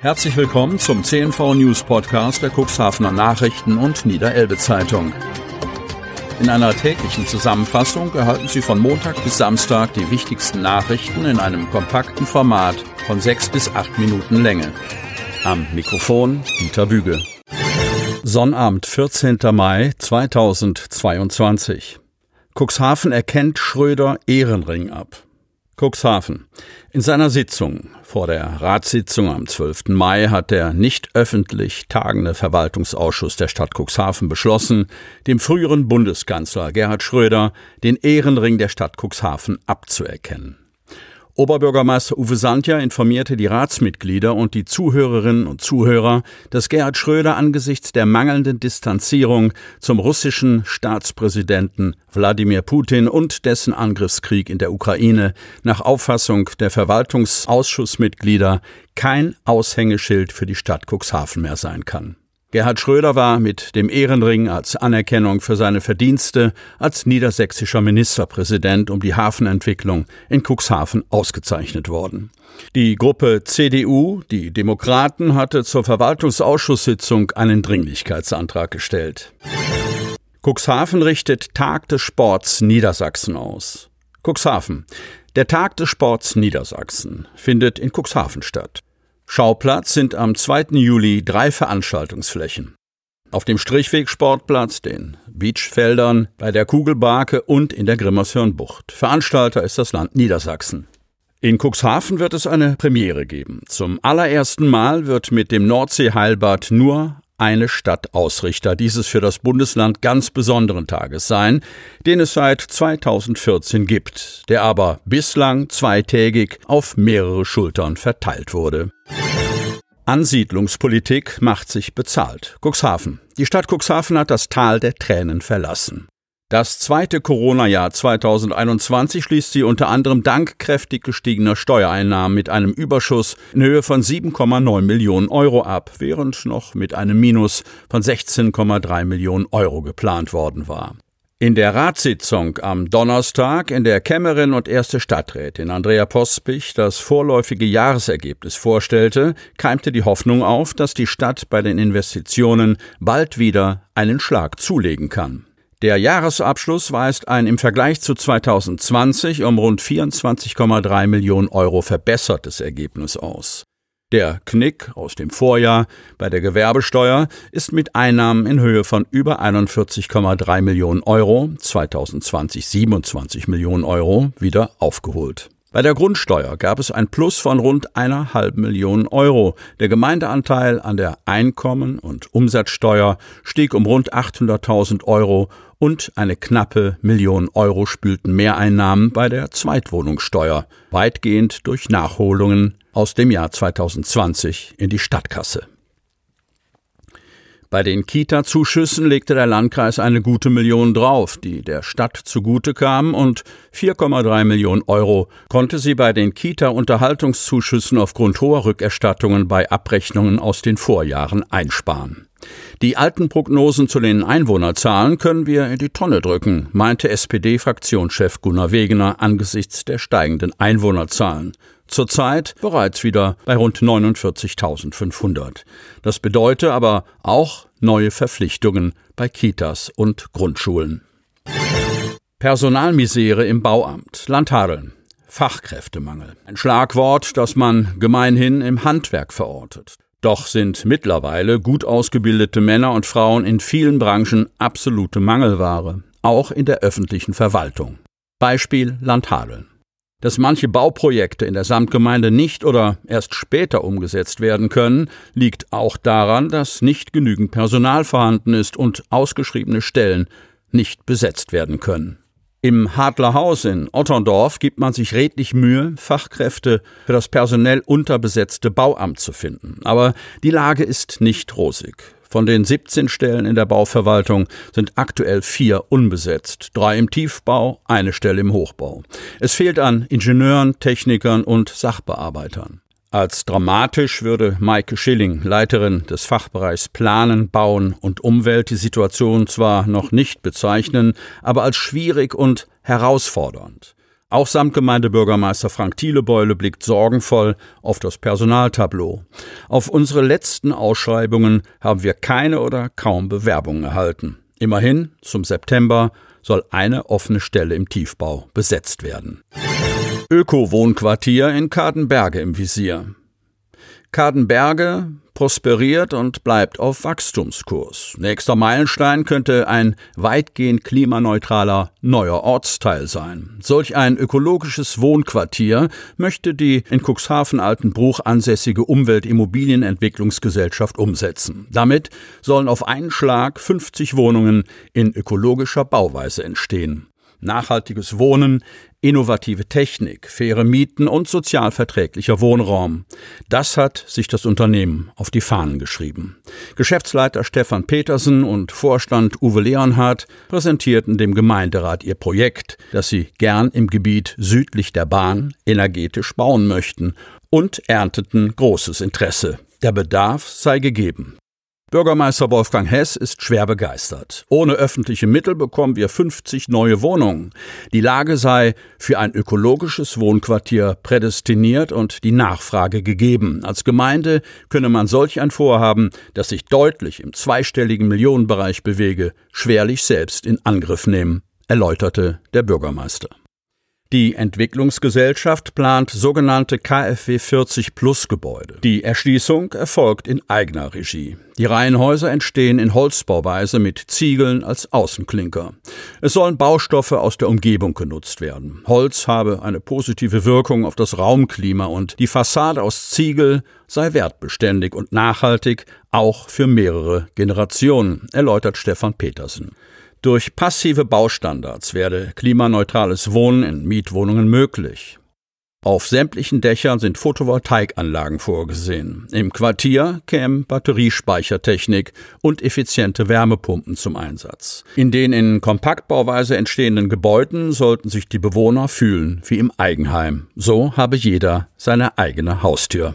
Herzlich willkommen zum CNV News Podcast der Cuxhavener Nachrichten und Niederelbe Zeitung. In einer täglichen Zusammenfassung erhalten Sie von Montag bis Samstag die wichtigsten Nachrichten in einem kompakten Format von sechs bis acht Minuten Länge. Am Mikrofon Dieter Büge. Sonnabend, 14. Mai 2022. Cuxhaven erkennt Schröder Ehrenring ab. Cuxhaven. In seiner Sitzung vor der Ratssitzung am 12. Mai hat der nicht öffentlich tagende Verwaltungsausschuss der Stadt Cuxhaven beschlossen, dem früheren Bundeskanzler Gerhard Schröder den Ehrenring der Stadt Cuxhaven abzuerkennen. Oberbürgermeister Uwe Sandja informierte die Ratsmitglieder und die Zuhörerinnen und Zuhörer, dass Gerhard Schröder angesichts der mangelnden Distanzierung zum russischen Staatspräsidenten Wladimir Putin und dessen Angriffskrieg in der Ukraine nach Auffassung der Verwaltungsausschussmitglieder kein Aushängeschild für die Stadt Cuxhaven mehr sein kann. Gerhard Schröder war mit dem Ehrenring als Anerkennung für seine Verdienste als niedersächsischer Ministerpräsident um die Hafenentwicklung in Cuxhaven ausgezeichnet worden. Die Gruppe CDU, die Demokraten, hatte zur Verwaltungsausschusssitzung einen Dringlichkeitsantrag gestellt. Cuxhaven richtet Tag des Sports Niedersachsen aus. Cuxhaven. Der Tag des Sports Niedersachsen findet in Cuxhaven statt. Schauplatz sind am 2. Juli drei Veranstaltungsflächen. Auf dem Strichweg-Sportplatz, den Beachfeldern, bei der Kugelbarke und in der Grimmershörnbucht. Veranstalter ist das Land Niedersachsen. In Cuxhaven wird es eine Premiere geben. Zum allerersten Mal wird mit dem Nordsee-Heilbad nur eine Stadtausrichter dieses für das Bundesland ganz besonderen Tages sein, den es seit 2014 gibt, der aber bislang zweitägig auf mehrere Schultern verteilt wurde. Ansiedlungspolitik macht sich bezahlt. Cuxhaven. Die Stadt Cuxhaven hat das Tal der Tränen verlassen. Das zweite Corona-Jahr 2021 schließt sie unter anderem dank kräftig gestiegener Steuereinnahmen mit einem Überschuss in Höhe von 7,9 Millionen Euro ab, während noch mit einem Minus von 16,3 Millionen Euro geplant worden war. In der Ratssitzung am Donnerstag, in der Kämmerin und erste Stadträtin Andrea Pospich das vorläufige Jahresergebnis vorstellte, keimte die Hoffnung auf, dass die Stadt bei den Investitionen bald wieder einen Schlag zulegen kann. Der Jahresabschluss weist ein im Vergleich zu 2020 um rund 24,3 Millionen Euro verbessertes Ergebnis aus. Der Knick aus dem Vorjahr bei der Gewerbesteuer ist mit Einnahmen in Höhe von über 41,3 Millionen Euro, 2020 27 Millionen Euro, wieder aufgeholt. Bei der Grundsteuer gab es ein Plus von rund einer halben Million Euro. Der Gemeindeanteil an der Einkommen- und Umsatzsteuer stieg um rund 800.000 Euro und eine knappe Million Euro spülten Mehreinnahmen bei der Zweitwohnungssteuer, weitgehend durch Nachholungen aus dem Jahr 2020 in die Stadtkasse. Bei den Kita-Zuschüssen legte der Landkreis eine gute Million drauf, die der Stadt zugute kamen, und 4,3 Millionen Euro konnte sie bei den Kita-Unterhaltungszuschüssen aufgrund hoher Rückerstattungen bei Abrechnungen aus den Vorjahren einsparen. Die alten Prognosen zu den Einwohnerzahlen können wir in die Tonne drücken, meinte SPD-Fraktionschef Gunnar Wegener angesichts der steigenden Einwohnerzahlen zurzeit bereits wieder bei rund 49.500. Das bedeutet aber auch neue Verpflichtungen bei Kitas und Grundschulen. Personalmisere im Bauamt. Landhadeln. Fachkräftemangel. Ein Schlagwort, das man gemeinhin im Handwerk verortet. Doch sind mittlerweile gut ausgebildete Männer und Frauen in vielen Branchen absolute Mangelware, auch in der öffentlichen Verwaltung. Beispiel Landhadeln. Dass manche Bauprojekte in der Samtgemeinde nicht oder erst später umgesetzt werden können, liegt auch daran, dass nicht genügend Personal vorhanden ist und ausgeschriebene Stellen nicht besetzt werden können. Im Hadlerhaus in Otterndorf gibt man sich redlich Mühe, Fachkräfte für das personell unterbesetzte Bauamt zu finden. Aber die Lage ist nicht rosig. Von den 17 Stellen in der Bauverwaltung sind aktuell vier unbesetzt, drei im Tiefbau, eine Stelle im Hochbau. Es fehlt an Ingenieuren, Technikern und Sachbearbeitern. Als dramatisch würde Maike Schilling, Leiterin des Fachbereichs Planen, Bauen und Umwelt, die Situation zwar noch nicht bezeichnen, aber als schwierig und herausfordernd. Auch Samtgemeindebürgermeister Frank Thielebeule blickt sorgenvoll auf das Personaltableau. Auf unsere letzten Ausschreibungen haben wir keine oder kaum Bewerbungen erhalten. Immerhin, zum September soll eine offene Stelle im Tiefbau besetzt werden. Öko-Wohnquartier in Kadenberge im Visier. Kadenberge prosperiert und bleibt auf Wachstumskurs. Nächster Meilenstein könnte ein weitgehend klimaneutraler neuer Ortsteil sein. Solch ein ökologisches Wohnquartier möchte die in Cuxhaven Altenbruch ansässige Umweltimmobilienentwicklungsgesellschaft umsetzen. Damit sollen auf einen Schlag 50 Wohnungen in ökologischer Bauweise entstehen. Nachhaltiges Wohnen innovative Technik, faire Mieten und sozialverträglicher Wohnraum. Das hat sich das Unternehmen auf die Fahnen geschrieben. Geschäftsleiter Stefan Petersen und Vorstand Uwe Leonhardt präsentierten dem Gemeinderat ihr Projekt, das sie gern im Gebiet südlich der Bahn energetisch bauen möchten und ernteten großes Interesse. Der Bedarf sei gegeben. Bürgermeister Wolfgang Hess ist schwer begeistert. Ohne öffentliche Mittel bekommen wir 50 neue Wohnungen. Die Lage sei für ein ökologisches Wohnquartier prädestiniert und die Nachfrage gegeben. Als Gemeinde könne man solch ein Vorhaben, das sich deutlich im zweistelligen Millionenbereich bewege, schwerlich selbst in Angriff nehmen, erläuterte der Bürgermeister. Die Entwicklungsgesellschaft plant sogenannte KfW 40 Plus Gebäude. Die Erschließung erfolgt in eigener Regie. Die Reihenhäuser entstehen in Holzbauweise mit Ziegeln als Außenklinker. Es sollen Baustoffe aus der Umgebung genutzt werden. Holz habe eine positive Wirkung auf das Raumklima und die Fassade aus Ziegel sei wertbeständig und nachhaltig, auch für mehrere Generationen, erläutert Stefan Petersen. Durch passive Baustandards werde klimaneutrales Wohnen in Mietwohnungen möglich. Auf sämtlichen Dächern sind Photovoltaikanlagen vorgesehen. Im Quartier kämen Batteriespeichertechnik und effiziente Wärmepumpen zum Einsatz. In den in Kompaktbauweise entstehenden Gebäuden sollten sich die Bewohner fühlen wie im Eigenheim. So habe jeder seine eigene Haustür.